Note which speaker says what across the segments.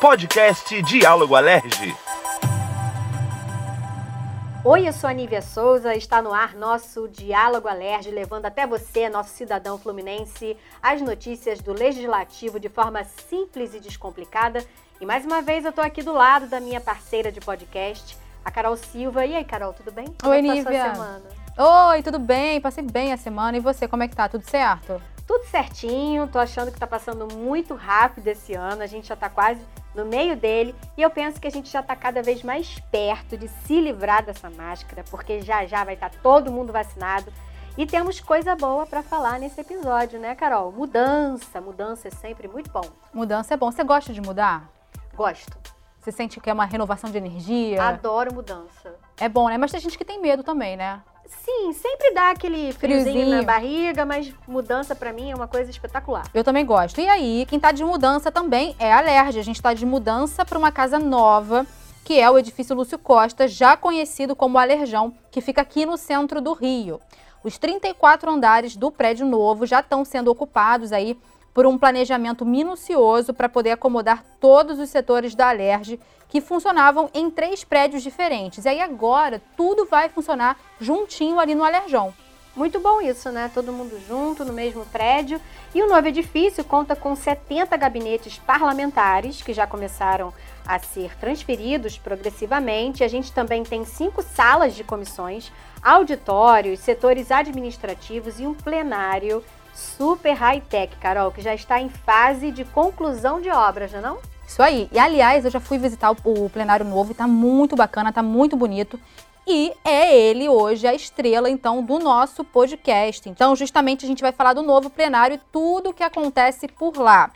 Speaker 1: Podcast Diálogo Alerge.
Speaker 2: Oi, eu sou a Nívia Souza, está no ar nosso Diálogo Alerge, levando até você, nosso cidadão fluminense, as notícias do Legislativo de forma simples e descomplicada. E mais uma vez eu estou aqui do lado da minha parceira de podcast, a Carol Silva. E aí, Carol, tudo bem?
Speaker 3: Como Oi, é tá Nívia. Oi, tudo bem? Passei bem a semana. E você, como é que tá? Tudo certo?
Speaker 2: Tudo certinho, tô achando que tá passando muito rápido esse ano, a gente já tá quase no meio dele e eu penso que a gente já está cada vez mais perto de se livrar dessa máscara, porque já já vai estar tá todo mundo vacinado. E temos coisa boa para falar nesse episódio, né, Carol? Mudança, mudança é sempre muito bom.
Speaker 3: Mudança é bom. Você gosta de mudar?
Speaker 2: Gosto.
Speaker 3: Você sente que é uma renovação de energia?
Speaker 2: Adoro mudança.
Speaker 3: É bom, né? Mas tem gente que tem medo também, né?
Speaker 2: Sim, sempre dá aquele friozinho, friozinho. na barriga, mas mudança para mim é uma coisa espetacular.
Speaker 3: Eu também gosto. E aí, quem tá de mudança também é a Alerj. A gente tá de mudança para uma casa nova, que é o edifício Lúcio Costa, já conhecido como Alerjão, que fica aqui no centro do Rio. Os 34 andares do prédio novo já estão sendo ocupados aí por um planejamento minucioso para poder acomodar todos os setores da Alerj que funcionavam em três prédios diferentes. E aí agora tudo vai funcionar juntinho ali no Alerjão.
Speaker 2: Muito bom isso, né? Todo mundo junto no mesmo prédio. E o novo edifício conta com 70 gabinetes parlamentares que já começaram a ser transferidos progressivamente. A gente também tem cinco salas de comissões, auditórios, setores administrativos e um plenário super high-tech, Carol, que já está em fase de conclusão de obras, não é não?
Speaker 3: Isso aí. E aliás, eu já fui visitar o, o plenário novo e tá muito bacana, tá muito bonito. E é ele hoje a estrela, então, do nosso podcast. Então, justamente, a gente vai falar do novo plenário e tudo o que acontece por lá.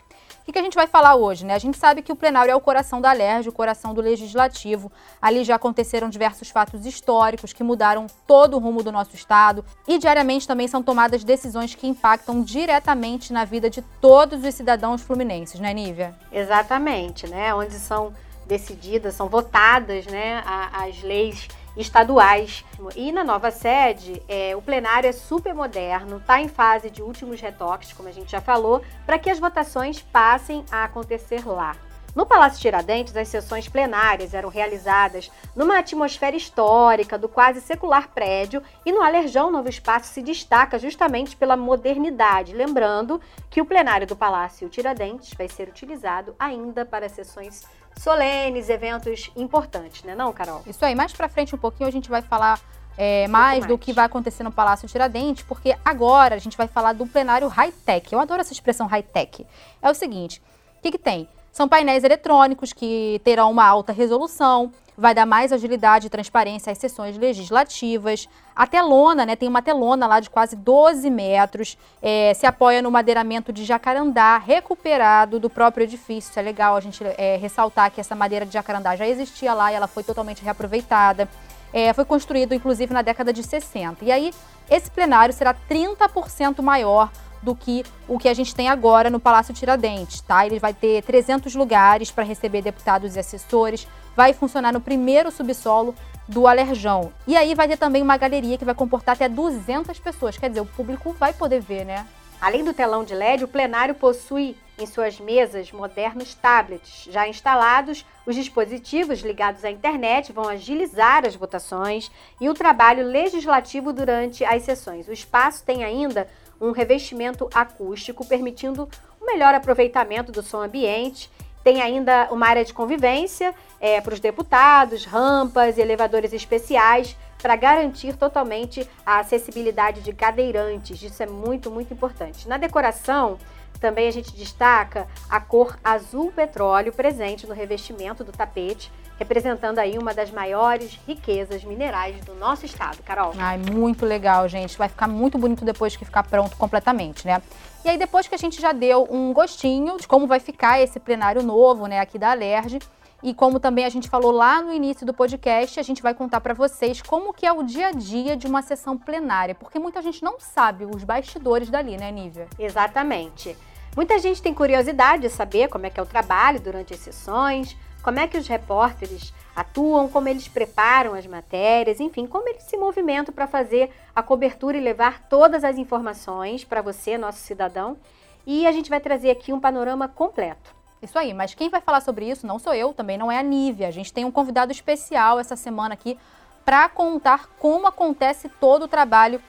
Speaker 3: O que, a gente vai falar hoje? Né? A gente sabe que o plenário é o coração da LERJ, o coração do legislativo. Ali já aconteceram diversos fatos históricos que mudaram todo o rumo do nosso Estado. E diariamente também são tomadas decisões que impactam diretamente na vida de todos os cidadãos fluminenses, né, Nívia?
Speaker 2: Exatamente, né? Onde são decididas, são votadas né, as leis estaduais. E na nova sede, é, o plenário é super moderno, está em fase de últimos retoques, como a gente já falou, para que as votações passem a acontecer lá. No Palácio Tiradentes, as sessões plenárias eram realizadas numa atmosfera histórica do quase secular prédio e no Alerjão Novo Espaço se destaca justamente pela modernidade. Lembrando que o plenário do Palácio Tiradentes vai ser utilizado ainda para sessões solenes, eventos importantes, né, não, Carol?
Speaker 3: Isso aí, mais para frente um pouquinho a gente vai falar é, mais, mais, do que vai acontecer no Palácio Tiradentes, porque agora a gente vai falar do plenário high-tech. Eu adoro essa expressão high-tech. É o seguinte, o que, que tem? São painéis eletrônicos que terão uma alta resolução, vai dar mais agilidade e transparência às sessões legislativas. A telona, né, tem uma telona lá de quase 12 metros, é, se apoia no madeiramento de jacarandá recuperado do próprio edifício. Isso é legal a gente é, ressaltar que essa madeira de jacarandá já existia lá e ela foi totalmente reaproveitada. É, foi construído, inclusive, na década de 60. E aí, esse plenário será 30% maior do que o que a gente tem agora no Palácio Tiradentes, tá? Ele vai ter 300 lugares para receber deputados e assessores, vai funcionar no primeiro subsolo do Alerjão. E aí vai ter também uma galeria que vai comportar até 200 pessoas, quer dizer, o público vai poder ver, né?
Speaker 2: Além do telão de LED, o plenário possui em suas mesas modernos tablets já instalados. Os dispositivos ligados à internet vão agilizar as votações e o trabalho legislativo durante as sessões. O espaço tem ainda um revestimento acústico, permitindo um melhor aproveitamento do som ambiente. Tem ainda uma área de convivência é, para os deputados, rampas e elevadores especiais para garantir totalmente a acessibilidade de cadeirantes. Isso é muito, muito importante. Na decoração, também a gente destaca a cor azul petróleo presente no revestimento do tapete, representando aí uma das maiores riquezas minerais do nosso estado. Carol.
Speaker 3: Ai, muito legal, gente. Vai ficar muito bonito depois que ficar pronto completamente, né? E aí, depois que a gente já deu um gostinho de como vai ficar esse plenário novo, né, aqui da Alerj, e como também a gente falou lá no início do podcast, a gente vai contar para vocês como que é o dia a dia de uma sessão plenária, porque muita gente não sabe os bastidores dali, né, Nívia?
Speaker 2: Exatamente. Muita gente tem curiosidade de saber como é que é o trabalho durante as sessões, como é que os repórteres atuam, como eles preparam as matérias, enfim, como eles se movimentam para fazer a cobertura e levar todas as informações para você, nosso cidadão. E a gente vai trazer aqui um panorama completo.
Speaker 3: Isso aí, mas quem vai falar sobre isso não sou eu, também não é a Nívia. A gente tem um convidado especial essa semana aqui para contar como acontece todo o trabalho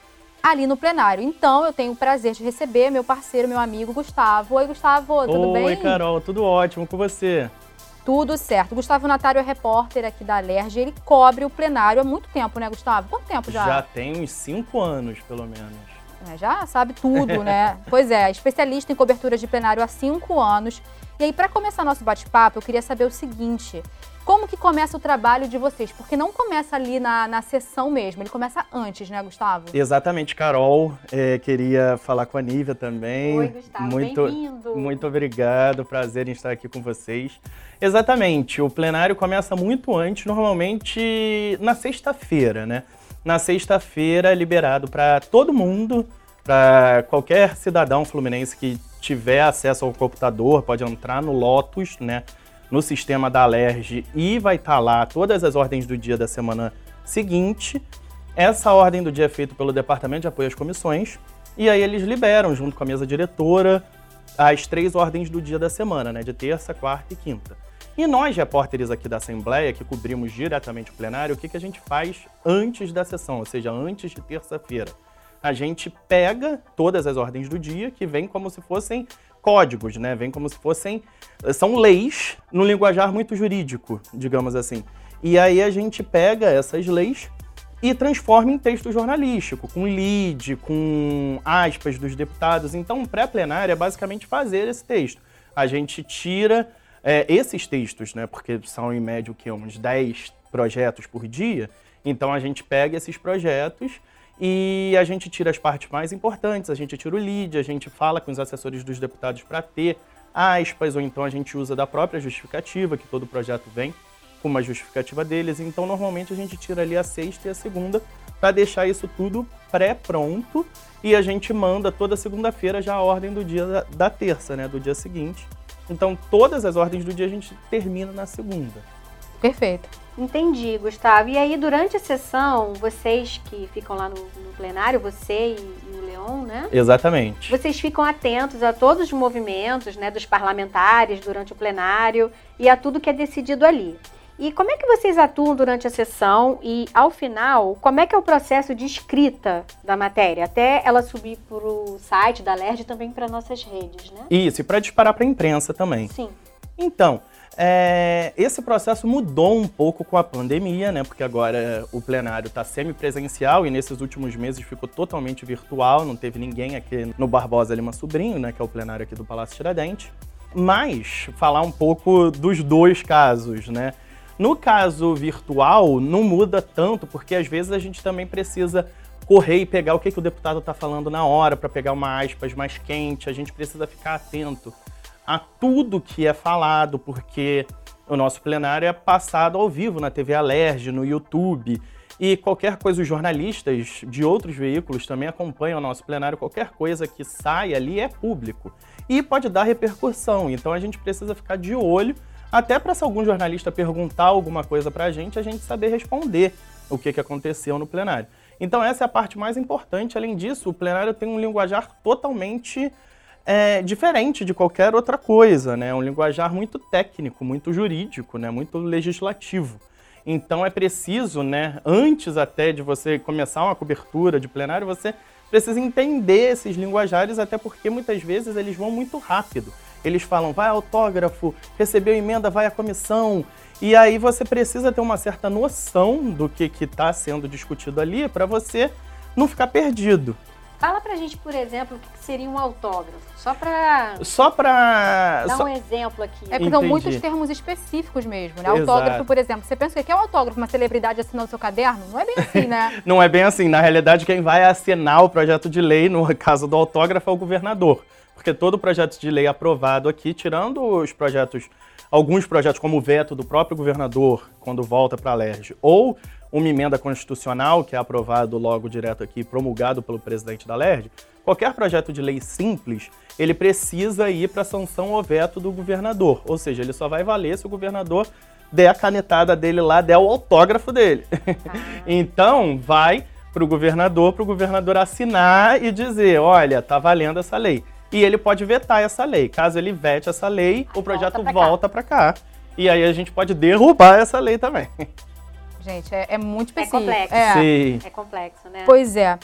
Speaker 3: ali no plenário. Então, eu tenho o prazer de receber meu parceiro, meu amigo Gustavo. Oi, Gustavo, tudo
Speaker 4: Oi,
Speaker 3: bem?
Speaker 4: Oi, Carol, tudo ótimo com você?
Speaker 3: Tudo certo. Gustavo Natário é repórter aqui da Alerj. Ele cobre o plenário há muito tempo, né, Gustavo? Quanto tempo já?
Speaker 4: Já tem uns cinco anos, pelo menos.
Speaker 3: É, já sabe tudo, né? pois é, especialista em cobertura de plenário há cinco anos. E aí, para começar nosso bate-papo, eu queria saber o seguinte: como que começa o trabalho de vocês? Porque não começa ali na, na sessão mesmo, ele começa antes, né, Gustavo?
Speaker 4: Exatamente, Carol. É, queria falar com a Nívia também.
Speaker 2: Oi, Gustavo,
Speaker 4: muito,
Speaker 2: bem-vindo.
Speaker 4: Muito obrigado, prazer em estar aqui com vocês. Exatamente, o plenário começa muito antes, normalmente na sexta-feira, né? Na sexta-feira é liberado para todo mundo, para qualquer cidadão fluminense que tiver acesso ao computador, pode entrar no Lotus, né? No sistema da Alerj e vai estar tá lá todas as ordens do dia da semana seguinte. Essa ordem do dia é feita pelo Departamento de Apoio às Comissões e aí eles liberam, junto com a mesa diretora, as três ordens do dia da semana, né, de terça, quarta e quinta. E nós, repórteres aqui da Assembleia, que cobrimos diretamente o plenário, o que, que a gente faz antes da sessão, ou seja, antes de terça-feira? A gente pega todas as ordens do dia, que vem como se fossem códigos, né? Vem como se fossem. São leis no linguajar muito jurídico, digamos assim. E aí a gente pega essas leis e transforma em texto jornalístico, com lead, com aspas dos deputados. Então, pré-plenário é basicamente fazer esse texto. A gente tira é, esses textos, né? Porque são em média o que, uns 10 projetos por dia. Então a gente pega esses projetos e a gente tira as partes mais importantes, a gente tira o lead, a gente fala com os assessores dos deputados para ter aspas, ou então a gente usa da própria justificativa, que todo projeto vem com uma justificativa deles. Então, normalmente a gente tira ali a sexta e a segunda para deixar isso tudo pré-pronto e a gente manda toda segunda-feira já a ordem do dia da, da terça, né, do dia seguinte. Então, todas as ordens do dia a gente termina na segunda.
Speaker 3: Perfeito.
Speaker 2: Entendi, Gustavo. E aí, durante a sessão, vocês que ficam lá no, no plenário, você e, e, o Leon, né?
Speaker 4: Exatamente.
Speaker 2: Vocês ficam atentos a todos os movimentos né, dos parlamentares durante o plenário e a tudo que é decidido ali. E como é que vocês atuam durante a sessão e, ao final, como é que é o processo de escrita da matéria? Até ela subir para o site da LERJ e também para nossas redes, né?
Speaker 4: Isso, e para disparar para a imprensa também.
Speaker 2: Sim.
Speaker 4: Então, é, esse processo mudou um pouco com a pandemia, né? Porque agora o plenário está semipresencial e nesses últimos meses ficou totalmente virtual, não teve ninguém aqui no Barbosa Lima Sobrinho, né? Que é o plenário aqui do Palácio Tiradentes. Mas falar um pouco dos dois casos, né? No caso virtual, não muda tanto, porque às vezes a gente também precisa correr e pegar o que, que o deputado está falando na hora, para pegar uma aspas mais quente, a gente precisa ficar atento a tudo que é falado, porque o nosso plenário é passado ao vivo na TV Alerj, no YouTube. E qualquer coisa, os jornalistas de outros veículos também acompanham o nosso plenário. Qualquer coisa que sai ali é público e pode dar repercussão. Então a gente precisa ficar de olho, até para se algum jornalista perguntar alguma coisa para a gente, a gente saber responder o que, que aconteceu no plenário. Então essa é a parte mais importante. Além disso, o plenário tem um linguajar totalmente é diferente de qualquer outra coisa, né? É um linguajar muito técnico, muito jurídico, né? Muito legislativo. Então é preciso, né, antes até de você começar uma cobertura de plenário, você precisa entender esses linguajares, até porque muitas vezes eles vão muito rápido. Eles falam, vai autógrafo, recebeu emenda, vai à comissão. E aí você precisa ter uma certa noção do que está sendo discutido ali para você não ficar perdido.
Speaker 2: Fala pra gente, por exemplo, o que seria um autógrafo. Só pra.
Speaker 4: Só pra.
Speaker 2: Dar
Speaker 4: só...
Speaker 2: um exemplo aqui.
Speaker 3: É porque são muitos termos específicos mesmo, né? Autógrafo,
Speaker 4: Exato.
Speaker 3: por exemplo. Você pensa que é um autógrafo, uma celebridade assinando o seu caderno? Não é bem assim, né?
Speaker 4: Não é bem assim. Na realidade, quem vai assinar o projeto de lei, no caso do autógrafo, é o governador. Porque todo projeto de lei aprovado aqui, tirando os projetos alguns projetos, como o veto do próprio governador, quando volta para a LERJ, ou uma emenda constitucional que é aprovado logo direto aqui, promulgado pelo presidente da LERJ, qualquer projeto de lei simples, ele precisa ir para sanção ou veto do governador. Ou seja, ele só vai valer se o governador der a canetada dele lá, der o autógrafo dele. Ah. então, vai para o governador, para o governador assinar e dizer, olha, tá valendo essa lei. E ele pode vetar essa lei. Caso ele vete essa lei, o projeto volta para cá. cá. E aí a gente pode derrubar essa lei também.
Speaker 3: Gente, é, é muito é específico.
Speaker 2: É complexo.
Speaker 3: É.
Speaker 2: Sim. é complexo, né?
Speaker 3: Pois é.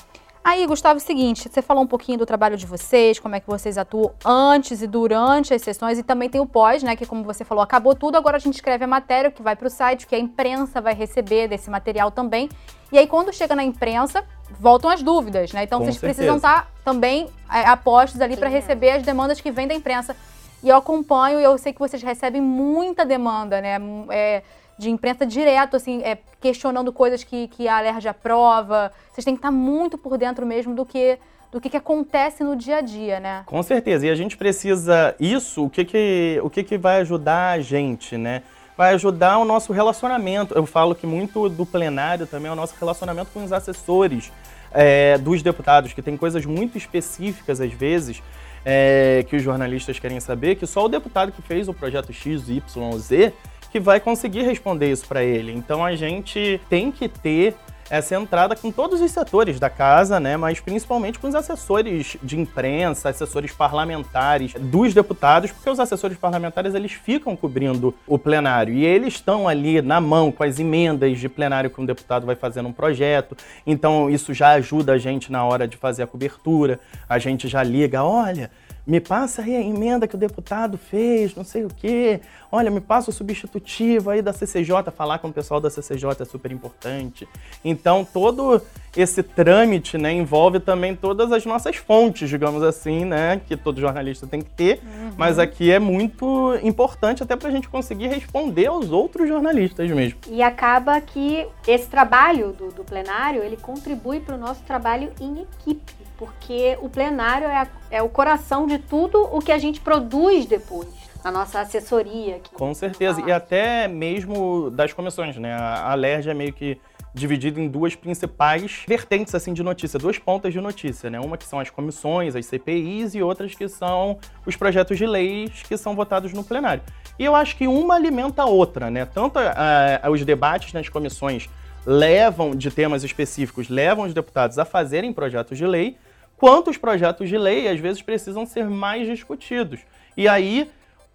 Speaker 3: Aí, Gustavo, é o seguinte, você falou um pouquinho do trabalho de vocês, como é que vocês atuam antes e durante as sessões, e também tem o pós, né, que como você falou, acabou tudo, agora a gente escreve a matéria que vai para o site, que a imprensa vai receber desse material também. E aí, quando chega na imprensa, voltam as dúvidas, né? Então,
Speaker 4: Com
Speaker 3: vocês
Speaker 4: certeza.
Speaker 3: precisam estar tá também é, apostos ali para receber as demandas que vêm da imprensa. E eu acompanho e eu sei que vocês recebem muita demanda, né? É, de imprensa direto, assim, é, questionando coisas que, que a Alerj aprova. Vocês têm que estar muito por dentro mesmo do que do que, que acontece no dia a dia, né?
Speaker 4: Com certeza. E a gente precisa isso, o que que, o que, que vai ajudar a gente, né? Vai ajudar o nosso relacionamento. Eu falo que muito do plenário também é o nosso relacionamento com os assessores é, dos deputados, que tem coisas muito específicas às vezes é, que os jornalistas querem saber, que só o deputado que fez o projeto X, Y, Z que vai conseguir responder isso para ele. Então a gente tem que ter essa entrada com todos os setores da casa, né, mas principalmente com os assessores de imprensa, assessores parlamentares dos deputados, porque os assessores parlamentares eles ficam cobrindo o plenário e eles estão ali na mão com as emendas de plenário que um deputado vai fazendo um projeto. Então isso já ajuda a gente na hora de fazer a cobertura. A gente já liga, olha, me passa aí a emenda que o deputado fez, não sei o quê. Olha, me passa o substitutivo aí da CCJ, falar com o pessoal da CCJ é super importante. Então, todo esse trâmite, né, envolve também todas as nossas fontes, digamos assim, né, que todo jornalista tem que ter, uhum. mas aqui é muito importante até para a gente conseguir responder aos outros jornalistas mesmo.
Speaker 2: E acaba que esse trabalho do, do plenário, ele contribui para o nosso trabalho em equipe porque o plenário é, a, é o coração de tudo o que a gente produz depois na nossa assessoria. Aqui.
Speaker 4: Com certeza, e até mesmo das comissões, né? A Alerj é meio que dividido em duas principais vertentes assim de notícia, duas pontas de notícia, né? Uma que são as comissões, as CPIs e outras que são os projetos de leis que são votados no plenário. E eu acho que uma alimenta a outra, né? Tanto uh, os debates nas comissões levam de temas específicos, levam os deputados a fazerem projetos de lei, quanto os projetos de lei às vezes precisam ser mais discutidos. E aí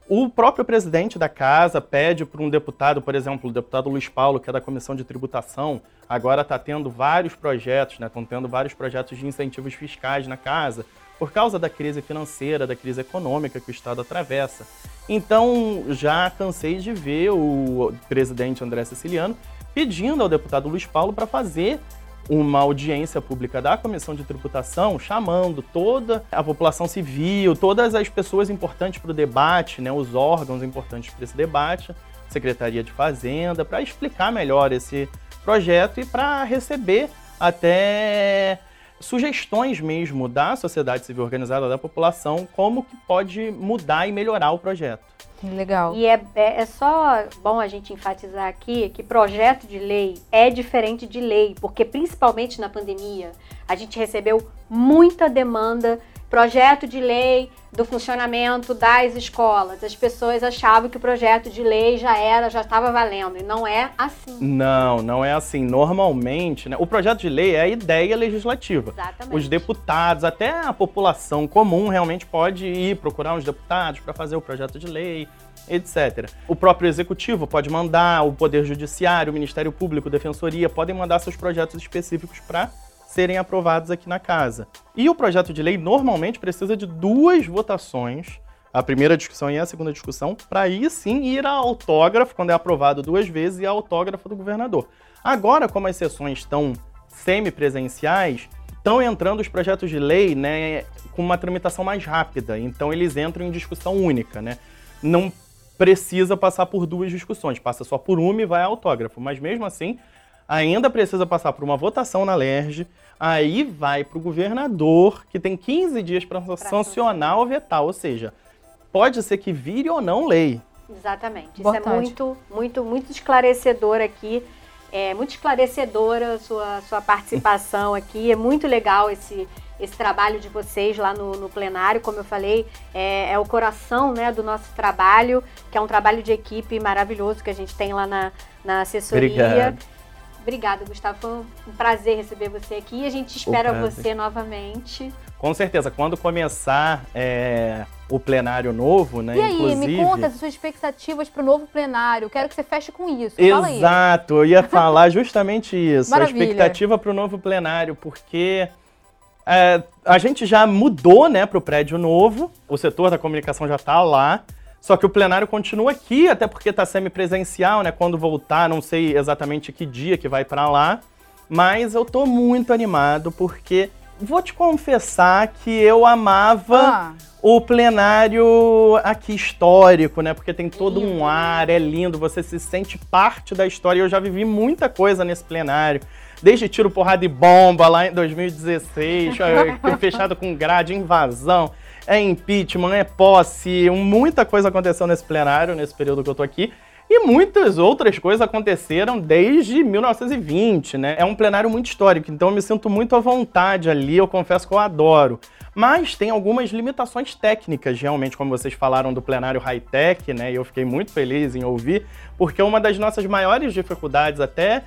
Speaker 4: o próprio presidente da casa pede para um deputado, por exemplo, o deputado Luiz Paulo, que é da Comissão de Tributação, agora está tendo vários projetos, né? Estão tendo vários projetos de incentivos fiscais na casa, por causa da crise financeira, da crise econômica que o Estado atravessa. Então, já cansei de ver o presidente André Siciliano pedindo ao deputado Luiz Paulo para fazer uma audiência pública da Comissão de Tributação, chamando toda a população civil, todas as pessoas importantes para o debate, né, os órgãos importantes para esse debate, Secretaria de Fazenda, para explicar melhor esse projeto e para receber até sugestões mesmo da sociedade civil organizada, da população, como que pode mudar e melhorar o projeto.
Speaker 3: Legal.
Speaker 2: E é, é, é, só bom a gente enfatizar aqui que projeto de lei é diferente de lei, porque principalmente na pandemia a gente recebeu muita demanda projeto de lei do funcionamento das escolas. As pessoas achavam que o projeto de lei já era, já estava valendo, e não é assim.
Speaker 4: Não, não é assim. Normalmente, né, o projeto de lei é a ideia legislativa.
Speaker 2: Exatamente.
Speaker 4: Os deputados, até a população comum realmente pode ir procurar os deputados para fazer o projeto de lei, etc. O próprio executivo pode mandar, o poder judiciário, o Ministério Público, Defensoria podem mandar seus projetos específicos para serem aprovados aqui na casa. E o projeto de lei normalmente precisa de duas votações, a primeira discussão e a segunda discussão, para aí sim ir a autógrafo, quando é aprovado duas vezes, e a autógrafo do governador. Agora, como as sessões estão semipresenciais, estão entrando os projetos de lei né, com uma tramitação mais rápida, então eles entram em discussão única. Né? Não precisa passar por duas discussões, passa só por uma e vai a autógrafo, mas mesmo assim ainda precisa passar por uma votação na LERJ, aí vai para o governador, que tem 15 dias para sancionar ou vetar, ou seja, pode ser que vire ou não lei.
Speaker 2: Exatamente. Isso é muito, muito, muito esclarecedor aqui. É muito esclarecedora a sua, sua participação aqui. É muito legal esse, esse trabalho de vocês lá no, no plenário. Como eu falei, é, é, o coração né, do nosso trabalho, que é um trabalho de equipe maravilhoso que a gente tem lá na, na assessoria.
Speaker 4: Obrigado.
Speaker 2: Obrigada, Gustavo. Foi um prazer receber você aqui. A gente espera você novamente.
Speaker 4: Com certeza. Quando começar é, o plenário novo, né?
Speaker 3: E aí,
Speaker 4: inclusive...
Speaker 3: me conta as suas expectativas para o novo plenário. Quero que você feche com isso.
Speaker 4: Exato. Eu ia falar justamente isso. Maravilha. A expectativa para o novo plenário, porque é, a gente já mudou, né, para o prédio novo. O setor da comunicação já está lá. Só que o plenário continua aqui, até porque está semipresencial, né? Quando voltar, não sei exatamente que dia que vai para lá. Mas eu tô muito animado porque vou te confessar que eu amava ah. o plenário aqui histórico, né? Porque tem todo um ar, é lindo, você se sente parte da história. Eu já vivi muita coisa nesse plenário. Desde tiro, porrada e bomba lá em 2016, fechado com grade, invasão é impeachment, é posse, muita coisa aconteceu nesse plenário, nesse período que eu tô aqui. E muitas outras coisas aconteceram desde 1920, né? É um plenário muito histórico, então eu me sinto muito à vontade ali, eu confesso que eu adoro. Mas tem algumas limitações técnicas, realmente, como vocês falaram do plenário high-tech, né? E eu fiquei muito feliz em ouvir, porque uma das nossas maiores dificuldades até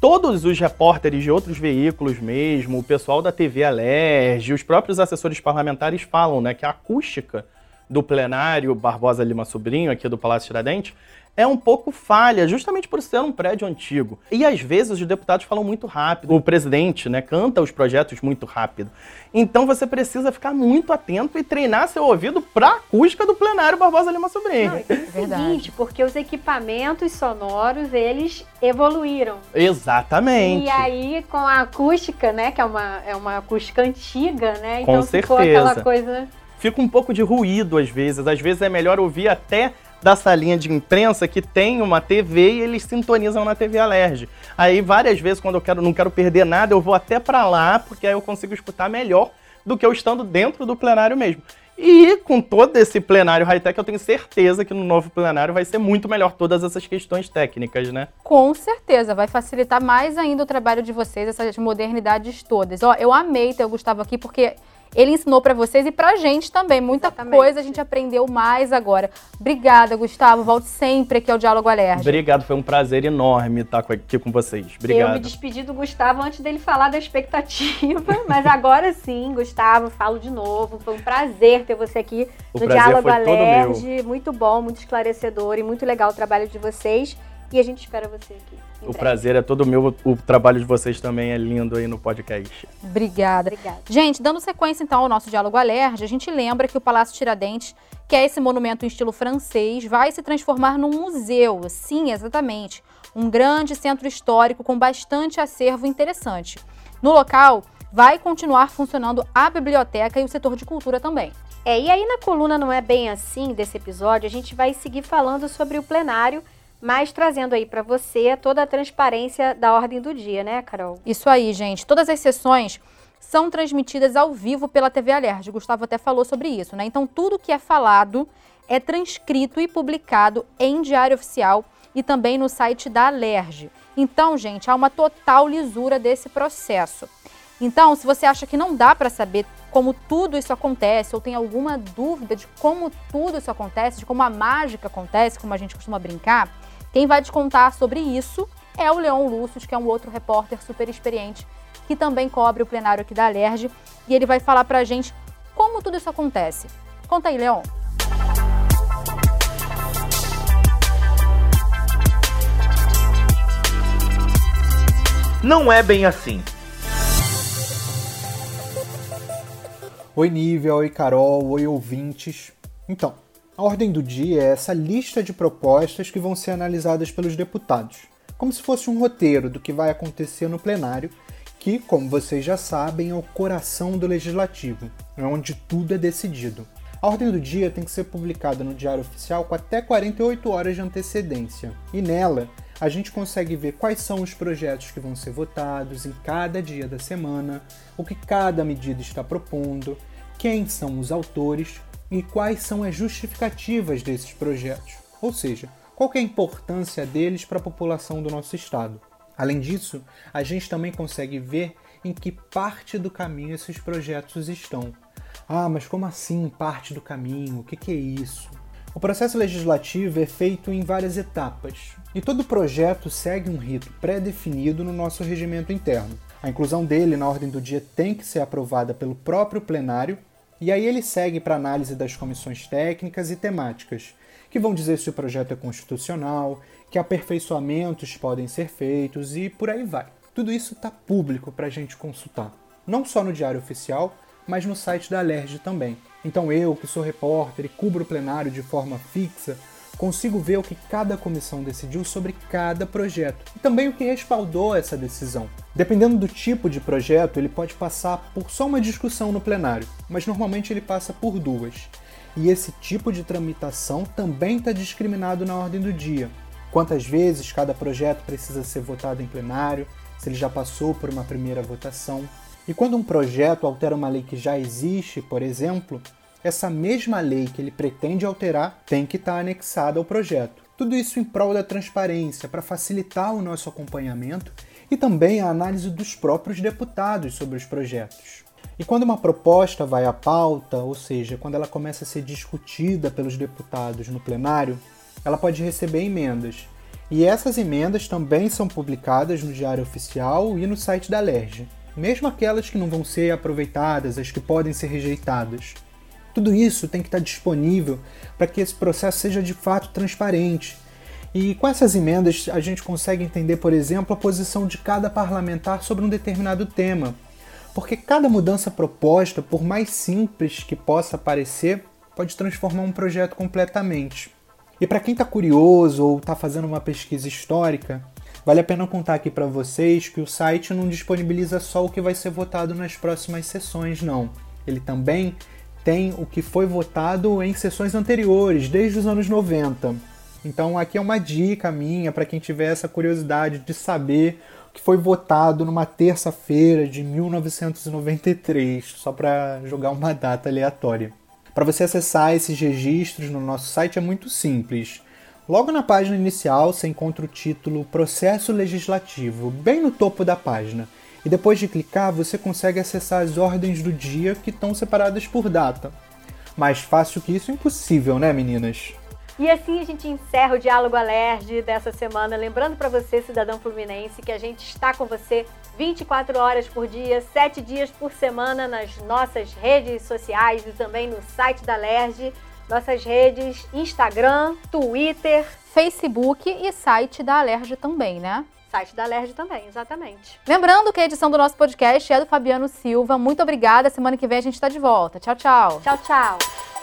Speaker 4: todos os repórteres de outros veículos mesmo, o pessoal da TV Alerj, os próprios assessores parlamentares falam né, que a acústica do plenário Barbosa Lima Sobrinho, aqui do Palácio Tiradentes, é um pouco falha, justamente por ser um prédio antigo. E às vezes os deputados falam muito rápido, o presidente né, canta os projetos muito rápido. Então você precisa ficar muito atento e treinar seu ouvido para a acústica do plenário Barbosa Lima Sobrinho. Não,
Speaker 2: é o seguinte, porque os equipamentos sonoros, eles evoluíram.
Speaker 4: Exatamente.
Speaker 2: E aí, com a acústica, né, que é uma, é uma acústica antiga, né,
Speaker 4: então
Speaker 2: com
Speaker 4: ficou
Speaker 2: certeza. aquela coisa...
Speaker 4: Fica um pouco de ruído às vezes, às vezes é melhor ouvir até da salinha de imprensa que tem uma TV e eles sintonizam na TV Alerj. Aí várias vezes quando eu quero, não quero perder nada, eu vou até para lá, porque aí eu consigo escutar melhor do que eu estando dentro do plenário mesmo. E com todo esse plenário high-tech, eu tenho certeza que no novo plenário vai ser muito melhor todas essas questões técnicas, né?
Speaker 3: Com certeza, vai facilitar mais ainda o trabalho de vocês, essas modernidades todas. Ó, eu amei ter o Gustavo aqui, porque ele ensinou para vocês e pra gente também. Muita Exatamente. coisa a gente aprendeu mais agora. Obrigada, Gustavo. Volte sempre aqui ao Diálogo Alerta.
Speaker 4: Obrigado, foi um prazer enorme estar aqui com vocês. Obrigado.
Speaker 2: Eu me despedi do Gustavo antes dele falar da expectativa, mas agora sim, Gustavo, falo de novo. Foi um prazer ter você aqui o no Diálogo Alerge. Muito bom, muito esclarecedor e muito legal o trabalho de vocês. E a gente espera você aqui.
Speaker 4: O prazer é todo meu, o trabalho de vocês também é lindo aí no podcast.
Speaker 3: Obrigada. Obrigada. Gente, dando sequência então ao nosso diálogo alerge, a gente lembra que o Palácio Tiradentes, que é esse monumento em estilo francês, vai se transformar num museu. Sim, exatamente. Um grande centro histórico com bastante acervo interessante. No local, vai continuar funcionando a biblioteca e o setor de cultura também.
Speaker 2: É, e aí na coluna Não É Bem Assim desse episódio, a gente vai seguir falando sobre o plenário mas trazendo aí para você toda a transparência da ordem do dia, né, Carol?
Speaker 3: Isso aí, gente. Todas as sessões são transmitidas ao vivo pela TV Alerj. Gustavo até falou sobre isso, né? Então, tudo que é falado é transcrito e publicado em Diário Oficial e também no site da Alerj. Então, gente, há uma total lisura desse processo. Então, se você acha que não dá para saber como tudo isso acontece, ou tem alguma dúvida de como tudo isso acontece, de como a mágica acontece, como a gente costuma brincar, quem vai te contar sobre isso é o Leon Lúcius, que é um outro repórter super experiente, que também cobre o plenário aqui da Alerj, e ele vai falar pra gente como tudo isso acontece. Conta aí, Leon.
Speaker 1: Não é bem assim.
Speaker 5: Oi, Nível, oi, Carol, oi, ouvintes. Então, a ordem do dia é essa lista de propostas que vão ser analisadas pelos deputados, como se fosse um roteiro do que vai acontecer no plenário, que, como vocês já sabem, é o coração do legislativo, é onde tudo é decidido. A ordem do dia tem que ser publicada no Diário Oficial com até 48 horas de antecedência, e nela a gente consegue ver quais são os projetos que vão ser votados em cada dia da semana, o que cada medida está propondo, quem são os autores e quais são as justificativas desses projetos, ou seja, qual é a importância deles para a população do nosso estado. Além disso, a gente também consegue ver em que parte do caminho esses projetos estão. Ah, mas como assim parte do caminho? O que, que é isso? O processo legislativo é feito em várias etapas, e todo projeto segue um rito pré-definido no nosso regimento interno. A inclusão dele na ordem do dia tem que ser aprovada pelo próprio plenário, e aí ele segue para análise das comissões técnicas e temáticas, que vão dizer se o projeto é constitucional, que aperfeiçoamentos podem ser feitos e por aí vai. Tudo isso está público para a gente consultar, não só no Diário Oficial, mas no site da Alerj também. Então eu, que sou repórter e cubro o plenário de forma fixa, consigo ver o que cada comissão decidiu sobre cada projeto e também o que respaldou essa decisão. Dependendo do tipo de projeto, ele pode passar por só uma discussão no plenário, mas normalmente ele passa por duas. E esse tipo de tramitação também está discriminado na ordem do dia. Quantas vezes cada projeto precisa ser votado em plenário, se ele já passou por uma primeira votação. E quando um projeto altera uma lei que já existe, por exemplo, essa mesma lei que ele pretende alterar tem que estar anexada ao projeto. Tudo isso em prol da transparência, para facilitar o nosso acompanhamento e também a análise dos próprios deputados sobre os projetos. E quando uma proposta vai à pauta, ou seja, quando ela começa a ser discutida pelos deputados no plenário, ela pode receber emendas. E essas emendas também são publicadas no Diário Oficial e no site da LERJ, mesmo aquelas que não vão ser aproveitadas, as que podem ser rejeitadas. Tudo isso tem que estar disponível para que esse processo seja de fato transparente. E com essas emendas a gente consegue entender, por exemplo, a posição de cada parlamentar sobre um determinado tema. Porque cada mudança proposta, por mais simples que possa parecer, pode transformar um projeto completamente. E para quem está curioso ou está fazendo uma pesquisa histórica, vale a pena contar aqui para vocês que o site não disponibiliza só o que vai ser votado nas próximas sessões, não. Ele também tem o que foi votado em sessões anteriores, desde os anos 90. Então aqui é uma dica minha para quem tiver essa curiosidade de saber o que foi votado numa terça-feira de 1993, só para jogar uma data aleatória. Para você acessar esses registros no nosso site é muito simples. Logo na página inicial você encontra o título Processo Legislativo, bem no topo da página. E depois de clicar, você consegue acessar as ordens do dia que estão separadas por data. Mais fácil que isso, impossível, né, meninas?
Speaker 2: E assim a gente encerra o Diálogo Alerge dessa semana. Lembrando para você, cidadão fluminense, que a gente está com você 24 horas por dia, 7 dias por semana nas nossas redes sociais e também no site da Alerj. Nossas redes Instagram, Twitter,
Speaker 3: Facebook e site da Alerj também, né?
Speaker 2: Site da Alerj também, exatamente.
Speaker 3: Lembrando que a edição do nosso podcast é do Fabiano Silva. Muito obrigada. Semana que vem a gente está de volta. Tchau, tchau.
Speaker 2: Tchau, tchau.